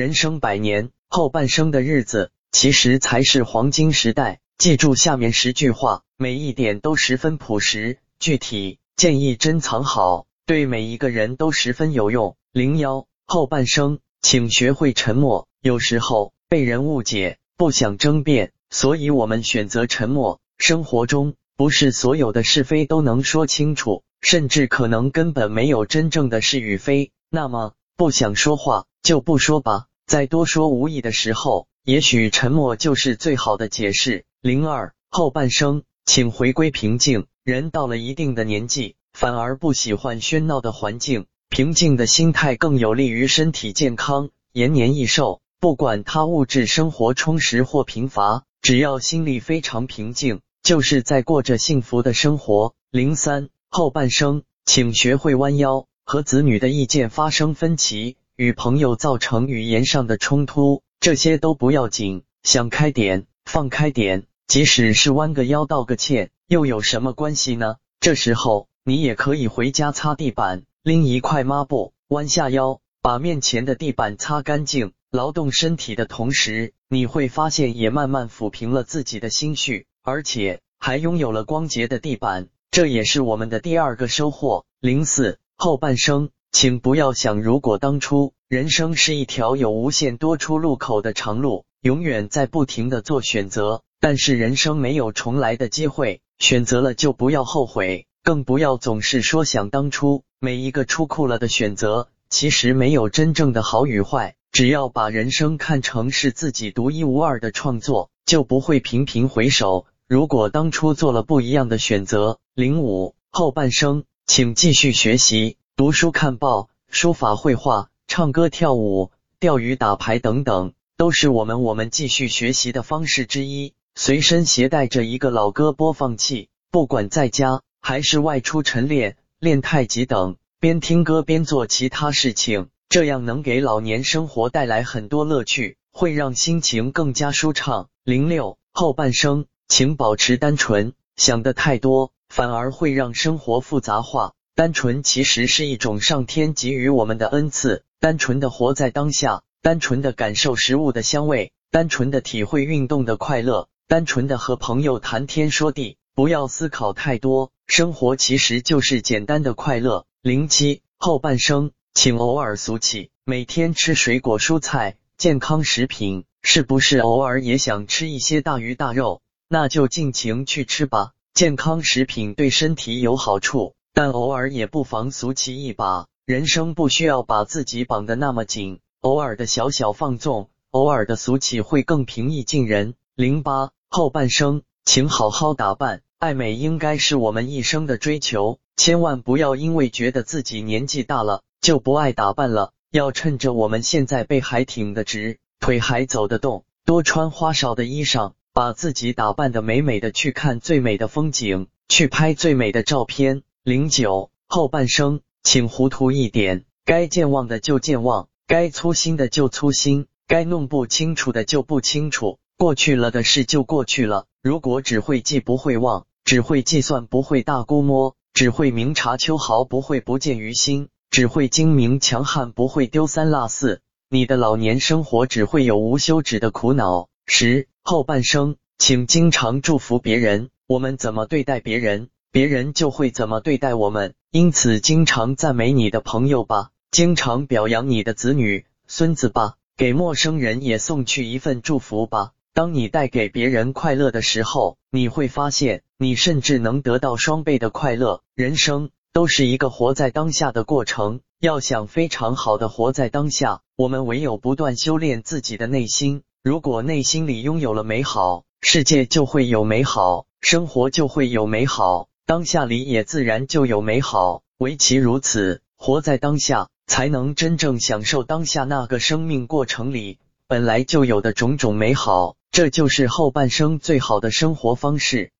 人生百年，后半生的日子其实才是黄金时代。记住下面十句话，每一点都十分朴实、具体，建议珍藏好，对每一个人都十分有用。零幺后半生，请学会沉默。有时候被人误解，不想争辩，所以我们选择沉默。生活中不是所有的是非都能说清楚，甚至可能根本没有真正的是与非。那么不想说话就不说吧。在多说无益的时候，也许沉默就是最好的解释。零二后半生，请回归平静。人到了一定的年纪，反而不喜欢喧闹的环境，平静的心态更有利于身体健康、延年益寿。不管他物质生活充实或贫乏，只要心里非常平静，就是在过着幸福的生活。零三后半生，请学会弯腰。和子女的意见发生分歧。与朋友造成语言上的冲突，这些都不要紧，想开点，放开点，即使是弯个腰道个歉，又有什么关系呢？这时候你也可以回家擦地板，拎一块抹布，弯下腰，把面前的地板擦干净。劳动身体的同时，你会发现也慢慢抚平了自己的心绪，而且还拥有了光洁的地板，这也是我们的第二个收获。零四后半生。请不要想，如果当初人生是一条有无限多出路口的长路，永远在不停的做选择。但是人生没有重来的机会，选择了就不要后悔，更不要总是说想当初。每一个出库了的选择，其实没有真正的好与坏。只要把人生看成是自己独一无二的创作，就不会频频回首。如果当初做了不一样的选择，零五后半生，请继续学习。读书、看报、书法、绘画、唱歌、跳舞、钓鱼、打牌等等，都是我们我们继续学习的方式之一。随身携带着一个老歌播放器，不管在家还是外出晨练、练太极等，边听歌边做其他事情，这样能给老年生活带来很多乐趣，会让心情更加舒畅。零六后半生，请保持单纯，想的太多反而会让生活复杂化。单纯其实是一种上天给予我们的恩赐，单纯的活在当下，单纯的感受食物的香味，单纯的体会运动的快乐，单纯的和朋友谈天说地，不要思考太多，生活其实就是简单的快乐。零七后半生，请偶尔俗气，每天吃水果蔬菜健康食品，是不是偶尔也想吃一些大鱼大肉？那就尽情去吃吧，健康食品对身体有好处。但偶尔也不妨俗气一把，人生不需要把自己绑得那么紧，偶尔的小小放纵，偶尔的俗气会更平易近人。零八后半生，请好好打扮，爱美应该是我们一生的追求，千万不要因为觉得自己年纪大了就不爱打扮了，要趁着我们现在背还挺得直，腿还走得动，多穿花哨的衣裳，把自己打扮的美美的，去看最美的风景，去拍最美的照片。零九后半生，请糊涂一点，该健忘的就健忘，该粗心的就粗心，该弄不清楚的就不清楚。过去了的事就过去了。如果只会记不会忘，只会计算不会大估摸，只会明察秋毫不会不见于心，只会精明强悍不会丢三落四，你的老年生活只会有无休止的苦恼。十后半生，请经常祝福别人，我们怎么对待别人？别人就会怎么对待我们，因此经常赞美你的朋友吧，经常表扬你的子女、孙子吧，给陌生人也送去一份祝福吧。当你带给别人快乐的时候，你会发现，你甚至能得到双倍的快乐。人生都是一个活在当下的过程，要想非常好的活在当下，我们唯有不断修炼自己的内心。如果内心里拥有了美好，世界就会有美好，生活就会有美好。当下里也自然就有美好，唯其如此，活在当下，才能真正享受当下那个生命过程里本来就有的种种美好，这就是后半生最好的生活方式。